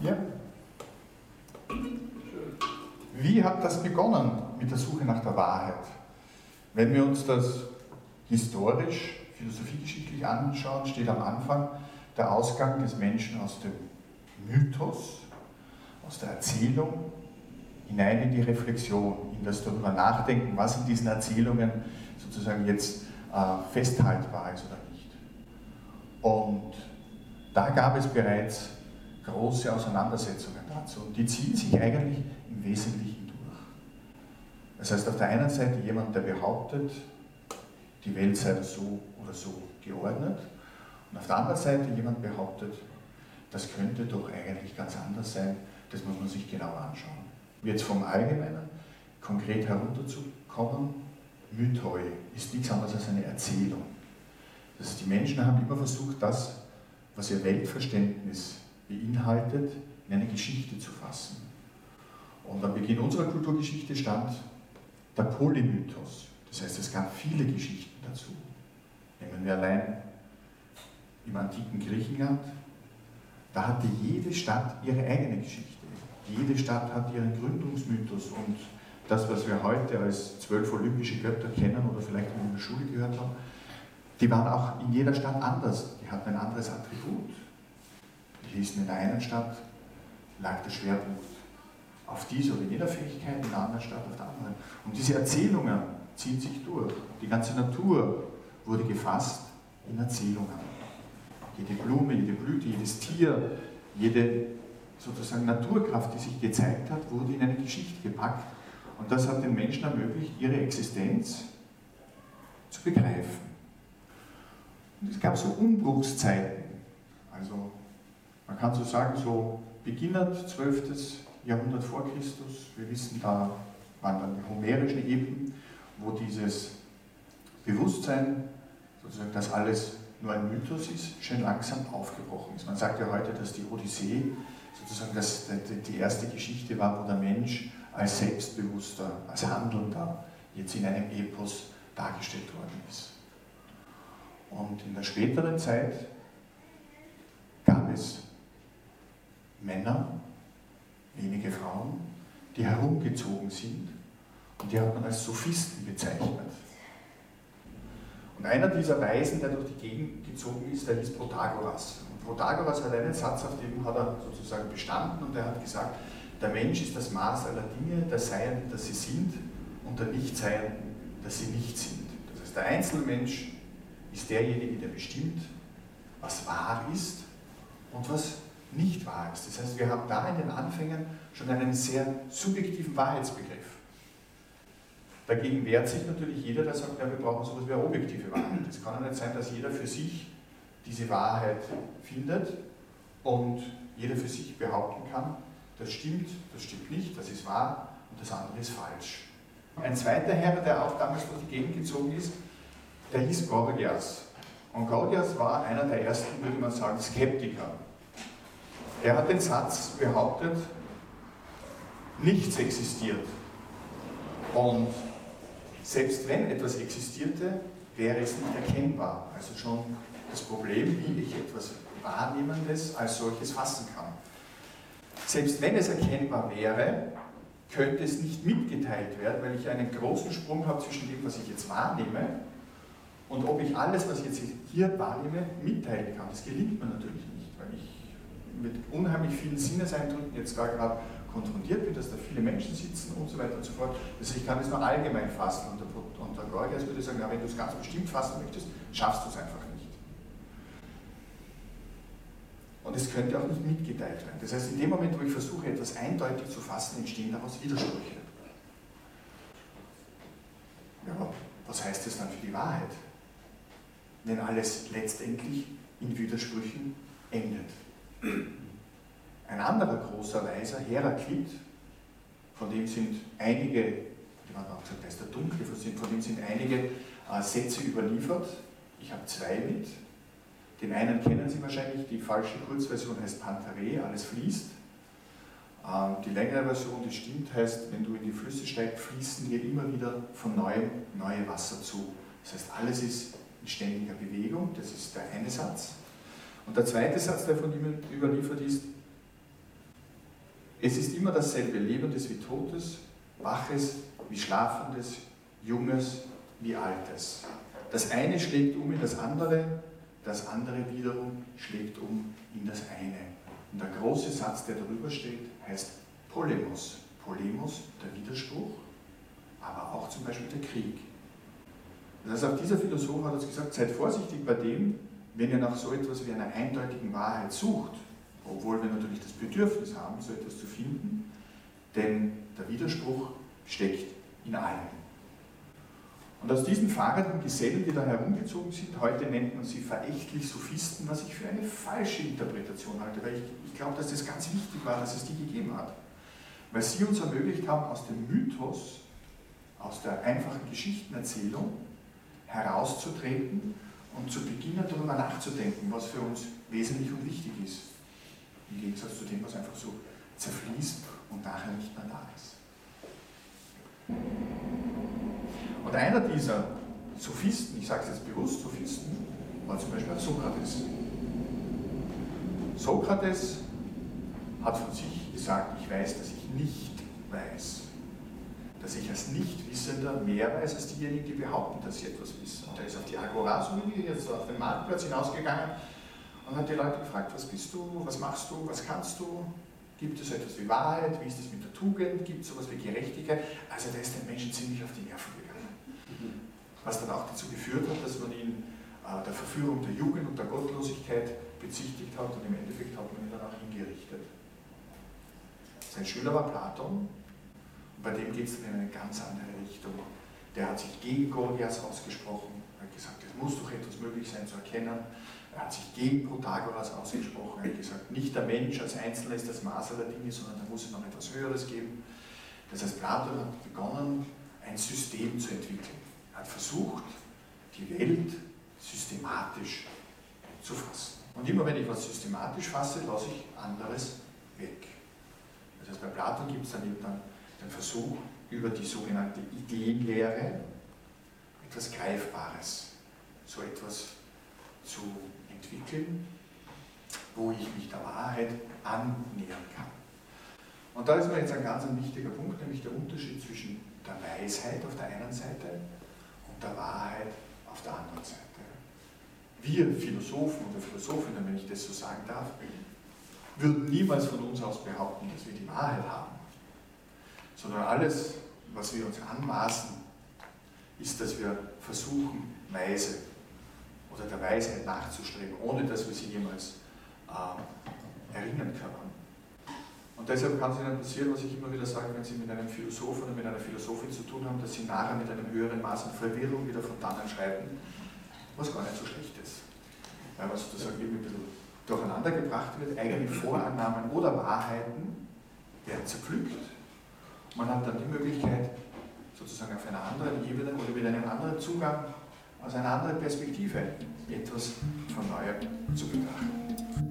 Ja. Wie hat das begonnen mit der Suche nach der Wahrheit? Wenn wir uns das historisch, philosophiegeschichtlich anschauen, steht am Anfang der Ausgang des Menschen aus dem Mythos, aus der Erzählung hinein in die Reflexion, in das darüber nachdenken, was in diesen Erzählungen sozusagen jetzt äh, festhaltbar ist oder nicht. Und da gab es bereits große Auseinandersetzungen dazu und die ziehen sich eigentlich im Wesentlichen durch. Das heißt, auf der einen Seite jemand, der behauptet, die Welt sei so oder so geordnet und auf der anderen Seite jemand behauptet, das könnte doch eigentlich ganz anders sein, das muss man sich genau anschauen. Jetzt vom Allgemeinen konkret herunterzukommen, Mythoi ist nichts anderes als eine Erzählung. Das heißt, die Menschen haben immer versucht, das, was ihr Weltverständnis beinhaltet, in eine Geschichte zu fassen. Und am Beginn unserer Kulturgeschichte stand der Polymythos. Das heißt, es gab viele Geschichten dazu. Nehmen wir allein im antiken Griechenland, da hatte jede Stadt ihre eigene Geschichte. Jede Stadt hat ihren Gründungsmythos und das, was wir heute als zwölf olympische Götter kennen oder vielleicht in der Schule gehört haben, die waren auch in jeder Stadt anders. Die hatten ein anderes Attribut. Hießen in der einen Stadt lag der Schwerpunkt auf diese oder jener Fähigkeit, in der anderen Stadt auf der anderen. Und diese Erzählungen ziehen sich durch. Die ganze Natur wurde gefasst in Erzählungen. Jede Blume, jede Blüte, jedes Tier, jede sozusagen Naturkraft, die sich gezeigt hat, wurde in eine Geschichte gepackt. Und das hat den Menschen ermöglicht, ihre Existenz zu begreifen. Und es gab so Umbruchszeiten. Also man kann so sagen, so beginnend 12. Jahrhundert vor Christus. Wir wissen, da waren dann die homerischen Ebenen, wo dieses Bewusstsein, sozusagen, dass alles nur ein Mythos ist, schön langsam aufgebrochen ist. Man sagt ja heute, dass die Odyssee sozusagen das, die erste Geschichte war, wo der Mensch als selbstbewusster, als Handelnder jetzt in einem Epos dargestellt worden ist. Und in der späteren Zeit gab es Männer, wenige Frauen, die herumgezogen sind und die hat man als Sophisten bezeichnet. Und einer dieser Weisen, der durch die Gegend gezogen ist, der hieß Protagoras. Und Protagoras hat einen Satz, auf dem hat er sozusagen bestanden und er hat gesagt, der Mensch ist das Maß aller Dinge, der Seienden, dass sie sind und der Nichtseienden, dass sie nicht sind. Das heißt, der Einzelmensch ist derjenige, der bestimmt, was wahr ist und was nicht wahr ist. Das heißt, wir haben da in den Anfängen schon einen sehr subjektiven Wahrheitsbegriff. Dagegen wehrt sich natürlich jeder, der sagt, ja, wir brauchen sowas wie eine objektive Wahrheit. Es kann ja nicht sein, dass jeder für sich diese Wahrheit findet und jeder für sich behaupten kann, das stimmt, das stimmt nicht, das ist wahr und das andere ist falsch. Ein zweiter Herr, der auch damals durch die Gegend gezogen ist, der hieß Gorgias. Und Gorgias war einer der ersten, würde man sagen, Skeptiker. Er hat den Satz behauptet, nichts existiert. Und selbst wenn etwas existierte, wäre es nicht erkennbar. Also schon das Problem, wie ich etwas Wahrnehmendes als solches fassen kann. Selbst wenn es erkennbar wäre, könnte es nicht mitgeteilt werden, weil ich einen großen Sprung habe zwischen dem, was ich jetzt wahrnehme und ob ich alles, was ich jetzt hier wahrnehme, mitteilen kann. Das gelingt mir natürlich nicht, weil ich mit unheimlich vielen Sinneseindrücken jetzt da gerade konfrontiert bin, dass da viele Menschen sitzen und so weiter und so fort. Also ich kann das nur allgemein fassen. Und der, und der Gorgias würde sagen, ja, wenn du es ganz bestimmt fassen möchtest, schaffst du es einfach nicht. Und es könnte auch nicht mitgeteilt werden. Das heißt, in dem Moment, wo ich versuche, etwas eindeutig zu fassen, entstehen daraus Widersprüche. Ja, was heißt das dann für die Wahrheit? Wenn alles letztendlich in Widersprüchen endet. Ein anderer großer Weiser, Heraklit, von dem sind einige, die haben auch gesagt, der ist der Dunkle, von dem sind einige äh, Sätze überliefert. Ich habe zwei mit. Den einen kennen Sie wahrscheinlich, die falsche Kurzversion heißt Pantare, alles fließt. Ähm, die längere Version, die stimmt, heißt, wenn du in die Flüsse steigst, fließen dir immer wieder von neuem neue Wasser zu. Das heißt, alles ist in ständiger Bewegung, das ist der eine Satz. Und der zweite Satz, der von ihm überliefert ist, Es ist immer dasselbe, Lebendes wie Totes, Waches wie Schlafendes, Junges wie Altes. Das eine schlägt um in das andere, das andere wiederum schlägt um in das eine. Und der große Satz, der darüber steht, heißt Polemos. Polemos, der Widerspruch, aber auch zum Beispiel der Krieg. Das heißt, auch dieser Philosoph hat uns gesagt, seid vorsichtig bei dem, wenn ihr nach so etwas wie einer eindeutigen Wahrheit sucht, obwohl wir natürlich das Bedürfnis haben, so etwas zu finden, denn der Widerspruch steckt in allem. Und aus diesen fahrenden Gesellen, die da herumgezogen sind, heute nennt man sie verächtlich Sophisten, was ich für eine falsche Interpretation halte, weil ich, ich glaube, dass das ganz wichtig war, dass es die gegeben hat. Weil sie uns ermöglicht haben, aus dem Mythos, aus der einfachen Geschichtenerzählung herauszutreten und zu beginnen, darüber nachzudenken, was für uns wesentlich und wichtig ist. Im Gegensatz zu dem, was einfach so zerfließt und nachher nicht mehr da ist. Und einer dieser Sophisten, ich sage es jetzt bewusst Sophisten, war zum Beispiel Sokrates. Sokrates hat von sich gesagt, ich weiß, dass ich nicht weiß. Dass ich als Nichtwissender mehr weiß als diejenigen, die behaupten, dass sie etwas wissen. Und er ist auf die Agora, so wie wir jetzt auf den Marktplatz hinausgegangen und hat die Leute gefragt, was bist du, was machst du, was kannst du, Gibt es so etwas wie Wahrheit? Wie ist es mit der Tugend? Gibt es etwas wie Gerechtigkeit? Also da ist den Menschen ziemlich auf die Nerven gegangen. Was dann auch dazu geführt hat, dass man ihn äh, der Verführung der Jugend und der Gottlosigkeit bezichtigt hat und im Endeffekt hat man ihn dann auch hingerichtet. Sein Schüler war Platon bei dem geht es dann in eine ganz andere Richtung. Der hat sich gegen Gorgias ausgesprochen, er hat gesagt, es muss doch etwas möglich sein zu erkennen. Er hat sich gegen Protagoras ausgesprochen. Er hat gesagt, nicht der Mensch als Einzelner ist das Maß aller Dinge, sondern da muss es noch etwas Höheres geben. Das heißt, Platon hat begonnen, ein System zu entwickeln. Er hat versucht, die Welt systematisch zu fassen. Und immer wenn ich was systematisch fasse, lasse ich anderes weg. Das heißt, bei Platon gibt es dann eben dann den Versuch, über die sogenannte Ideenlehre etwas Greifbares, so etwas zu entwickeln, wo ich mich der Wahrheit annähern kann. Und da ist mir jetzt ein ganz ein wichtiger Punkt, nämlich der Unterschied zwischen der Weisheit auf der einen Seite und der Wahrheit auf der anderen Seite. Wir Philosophen oder Philosophinnen, wenn ich das so sagen darf, würden niemals von uns aus behaupten, dass wir die Wahrheit haben, sondern alles, was wir uns anmaßen, ist, dass wir versuchen, weise oder der Weisheit nachzustreben, ohne dass wir sie jemals äh, erringen können. Und deshalb kann es Ihnen passieren, was ich immer wieder sage, wenn Sie mit einem Philosophen oder mit einer Philosophin zu tun haben, dass Sie nachher mit einem höheren Maß an Verwirrung wieder von dannen schreiten, was gar nicht so schlecht ist. Weil man sozusagen irgendwie ein bisschen durcheinander gebracht wird, eigene Vorannahmen oder Wahrheiten werden zerpflückt. Man hat dann die Möglichkeit, sozusagen auf einer anderen Ebene oder mit einem anderen Zugang aus einer anderen Perspektive etwas von Neuem zu betrachten.